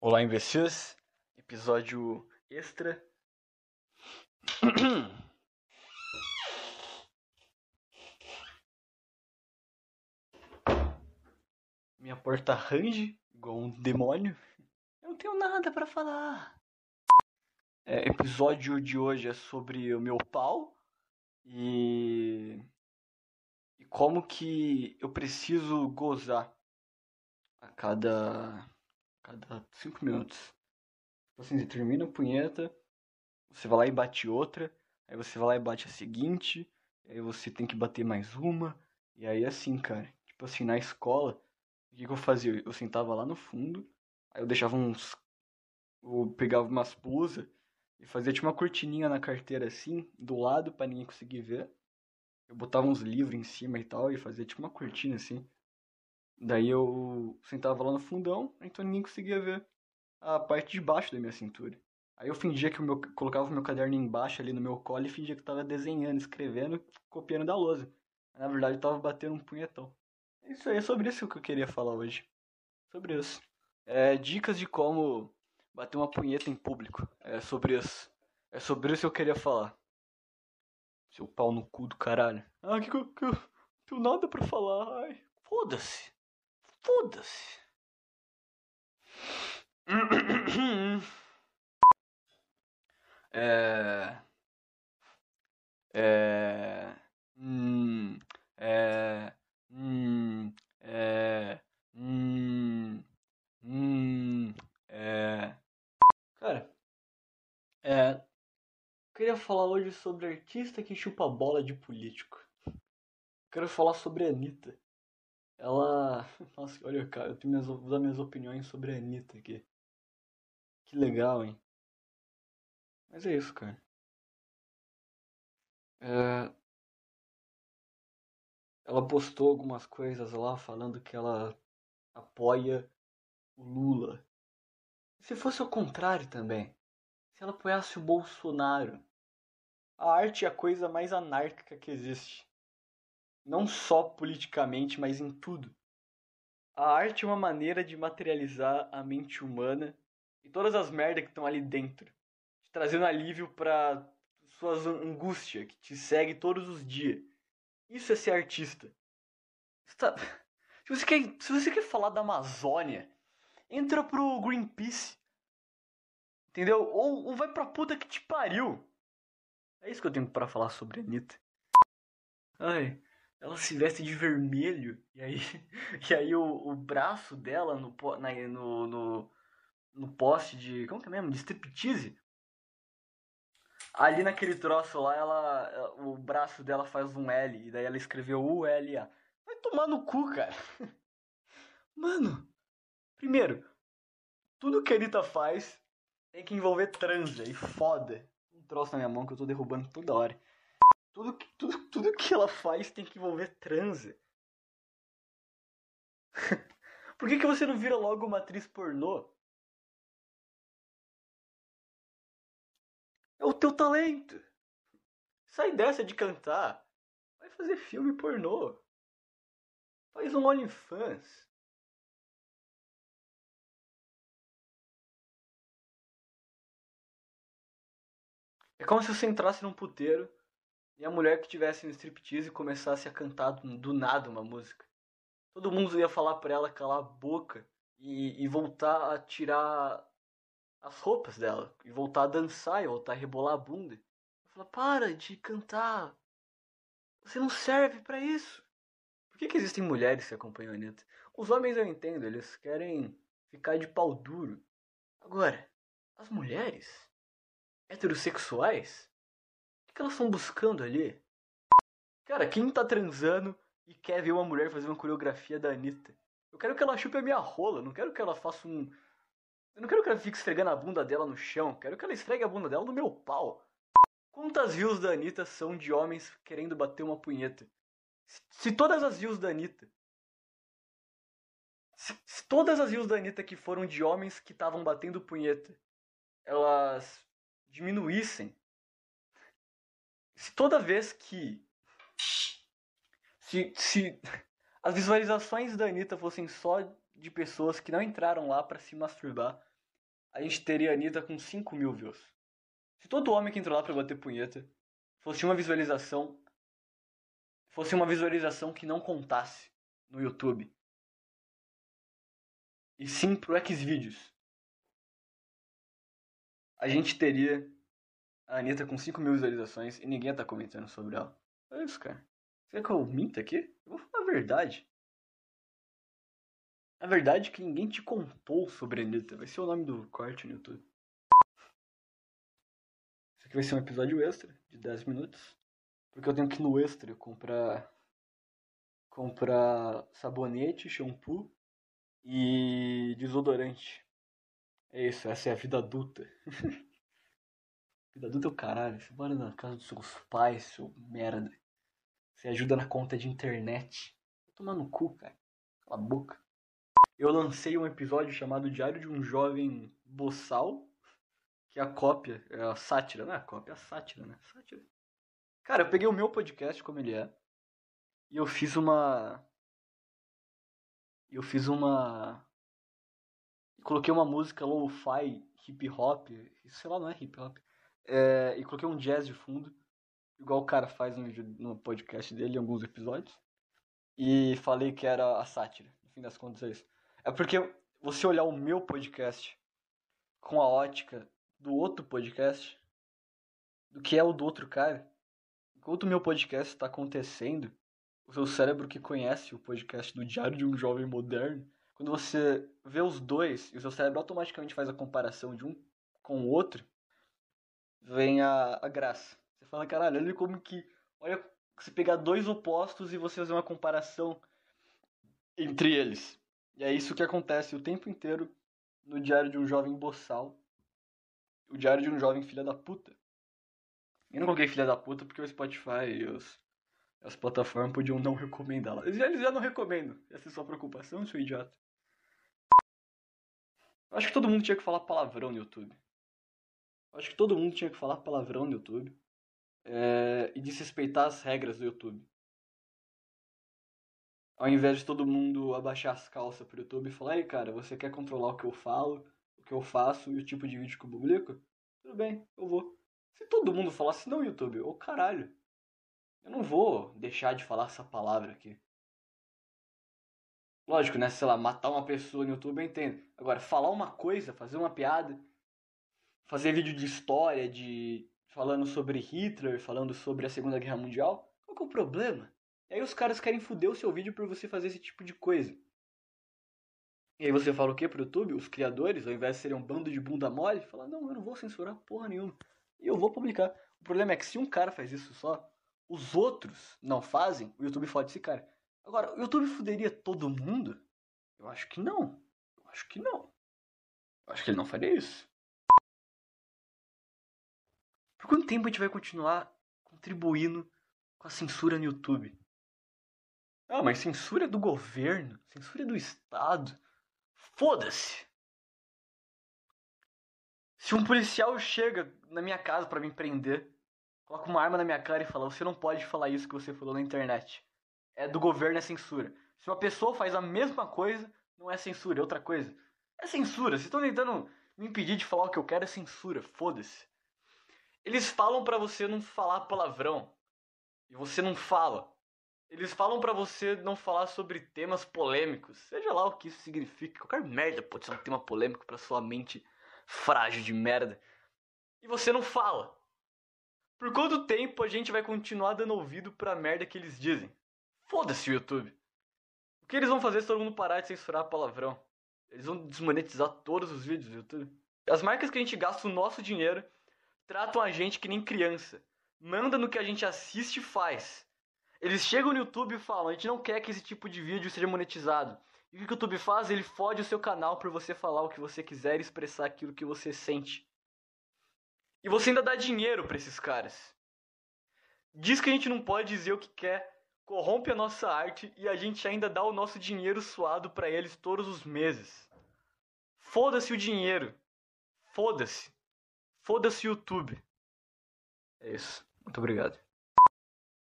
Olá, investidores. Episódio extra. Minha porta range, igual um demônio. Eu não tenho nada para falar. É, episódio de hoje é sobre o meu pau e e como que eu preciso gozar a cada cada cinco minutos. Tipo assim, você termina a punheta, você vai lá e bate outra, aí você vai lá e bate a seguinte, aí você tem que bater mais uma, e aí assim, cara. Tipo assim, na escola, o que, que eu fazia? Eu sentava lá no fundo, aí eu deixava uns. Eu pegava umas blusas e fazia tipo uma cortininha na carteira assim, do lado para ninguém conseguir ver. Eu botava uns livros em cima e tal, e fazia tipo uma cortina assim. Daí eu sentava lá no fundão, então ninguém conseguia ver a parte de baixo da minha cintura. Aí eu fingia que o meu, colocava o meu caderno embaixo ali no meu colo e fingia que eu tava desenhando, escrevendo, copiando da lousa. Mas, na verdade eu tava batendo um punhetão. É isso aí, é sobre isso que eu queria falar hoje. Sobre isso. É, dicas de como bater uma punheta em público. É sobre isso. É sobre isso que eu queria falar. Seu pau no cu do caralho. Ah, que, que, que eu não tenho nada pra falar. Ai, foda-se. Foda-se. É. É. Hum. É. Hum. É. Hum. Hum. É. Cara. É. Queria falar hoje sobre artista que chupa bola de político. Quero falar sobre a Anitta. Ela. Nossa, olha, cara, eu tenho minhas, vou dar minhas opiniões sobre a Anitta aqui. Que legal, hein? Mas é isso, cara. É... Ela postou algumas coisas lá falando que ela apoia o Lula. Se fosse o contrário também. Se ela apoiasse o Bolsonaro. A arte é a coisa mais anárquica que existe. Não só politicamente, mas em tudo. A arte é uma maneira de materializar a mente humana e todas as merdas que estão ali dentro, te trazendo alívio para suas angústias que te segue todos os dias. Isso é ser artista. Tá... Se, você quer, se você quer falar da Amazônia, entra pro Greenpeace. Entendeu? Ou, ou vai pra puta que te pariu. É isso que eu tenho para falar sobre a Anitta. Ai, ela se veste de vermelho e aí, e aí o, o braço dela no, na, no, no, no poste de. Como que é mesmo? De striptease. Ali naquele troço lá, ela, o braço dela faz um L e daí ela escreveu U-L-A. Vai tomar no cu, cara. Mano, primeiro, tudo que a Anitta faz tem que envolver transa e foda. Um troço na minha mão que eu tô derrubando toda hora. Tudo, tudo, tudo que ela faz tem que envolver transa. Por que, que você não vira logo uma atriz pornô? É o teu talento. Sai dessa de cantar. Vai fazer filme pornô. Faz um OnlyFans. É como se você entrasse num puteiro e a mulher que tivesse no striptease começasse a cantar do nada uma música. Todo mundo ia falar pra ela calar a boca e, e voltar a tirar as roupas dela. E voltar a dançar e voltar a rebolar a bunda. Eu falo, para de cantar. Você não serve para isso. Por que, que existem mulheres que acompanham a Anitta? Os homens eu entendo, eles querem ficar de pau duro. Agora, as mulheres heterossexuais, que elas estão buscando ali? Cara, quem tá transando e quer ver uma mulher fazer uma coreografia da Anitta? Eu quero que ela chupe a minha rola, não quero que ela faça um. Eu não quero que ela fique esfregando a bunda dela no chão, quero que ela esfregue a bunda dela no meu pau. Quantas views da Anitta são de homens querendo bater uma punheta? Se, todas as views da Anitta. Se, se todas as views da Anitta que foram de homens que estavam batendo punheta, elas diminuíssem. Se toda vez que. Se, se as visualizações da Anitta fossem só de pessoas que não entraram lá para se masturbar, a gente teria a Anitta com 5 mil views. Se todo homem que entrou lá pra bater punheta fosse uma visualização. Fosse uma visualização que não contasse no YouTube. E sim pro Xvideos. A gente teria a Anitta com 5 mil visualizações e ninguém tá comentando sobre ela. É isso, cara. Quer que eu minta aqui? Eu vou falar a verdade. A verdade é que ninguém te contou sobre a Anitta. Vai ser o nome do corte no YouTube. Isso aqui vai ser um episódio extra de 10 minutos. Porque eu tenho que ir no extra comprar. comprar sabonete, shampoo e desodorante. É isso, essa é a vida adulta. vida adulta é o caralho. Você mora na casa dos seus pais, seu merda. Você ajuda na conta de internet. Vai no cu, cara. Cala a boca. Eu lancei um episódio chamado Diário de um Jovem Boçal. Que é a cópia, é a sátira, não é a cópia, é a sátira, né? Sátira. Cara, eu peguei o meu podcast como ele é. E eu fiz uma. Eu fiz uma. Coloquei uma música low-fi, hip hop. Sei lá, não é hip hop. É, e coloquei um jazz de fundo. Igual o cara faz no, no podcast dele, em alguns episódios. E falei que era a sátira. No fim das contas é isso. É porque você olhar o meu podcast com a ótica do outro podcast, do que é o do outro cara, enquanto o meu podcast está acontecendo, o seu cérebro que conhece o podcast do Diário de um Jovem Moderno, quando você vê os dois e o seu cérebro automaticamente faz a comparação de um com o outro, vem a, a graça. Você fala, caralho, olha como que. Olha, você pegar dois opostos e você fazer uma comparação entre eles. E é isso que acontece o tempo inteiro no Diário de um Jovem Boçal. O Diário de um Jovem Filha da Puta. Eu não coloquei Filha da Puta porque o Spotify e os, as plataformas podiam não recomendá-la. Eles, eles já não recomendam. Essa é sua preocupação, seu idiota. Eu acho que todo mundo tinha que falar palavrão no YouTube. Acho que todo mundo tinha que falar palavrão no YouTube. É, e desrespeitar as regras do YouTube ao invés de todo mundo abaixar as calças pro YouTube e falar, ei cara, você quer controlar o que eu falo, o que eu faço e o tipo de vídeo que eu publico? Tudo bem, eu vou. Se todo mundo falasse, não, YouTube, ô caralho, eu não vou deixar de falar essa palavra aqui. Lógico, né? Sei lá, matar uma pessoa no YouTube eu entendo. Agora, falar uma coisa, fazer uma piada, fazer vídeo de história, de falando sobre Hitler, falando sobre a Segunda Guerra Mundial, qual que é o problema? E aí os caras querem foder o seu vídeo por você fazer esse tipo de coisa. E aí você fala o que pro YouTube? Os criadores, ao invés de serem um bando de bunda mole, fala, não, eu não vou censurar porra nenhuma. E eu vou publicar. O problema é que se um cara faz isso só, os outros não fazem, o YouTube fode esse cara. Agora, o YouTube fuderia todo mundo? Eu acho que não. Eu acho que não. Eu acho que ele não faria isso. Por quanto tempo a gente vai continuar contribuindo com a censura no YouTube? Ah, mas censura do governo, censura do Estado. Foda-se! Se um policial chega na minha casa para me prender, coloca uma arma na minha cara e fala: Você não pode falar isso que você falou na internet. É do governo, é censura. Se uma pessoa faz a mesma coisa, não é censura, é outra coisa. É censura. Se estão tentando me impedir de falar o que eu quero, é censura. Foda-se. Eles falam para você não falar palavrão. E você não fala. Eles falam para você não falar sobre temas polêmicos, seja lá o que isso significa. Qualquer merda pode ser um tema polêmico para sua mente frágil de merda. E você não fala. Por quanto tempo a gente vai continuar dando ouvido pra merda que eles dizem? Foda-se o YouTube. O que eles vão fazer se todo mundo parar de censurar palavrão? Eles vão desmonetizar todos os vídeos do YouTube. As marcas que a gente gasta o nosso dinheiro tratam a gente que nem criança. Manda no que a gente assiste e faz. Eles chegam no YouTube e falam: a gente não quer que esse tipo de vídeo seja monetizado. E o que o YouTube faz? Ele fode o seu canal por você falar o que você quiser e expressar aquilo que você sente. E você ainda dá dinheiro para esses caras. Diz que a gente não pode dizer o que quer, corrompe a nossa arte e a gente ainda dá o nosso dinheiro suado para eles todos os meses. Foda-se o dinheiro. Foda-se. Foda-se YouTube. É isso. Muito obrigado.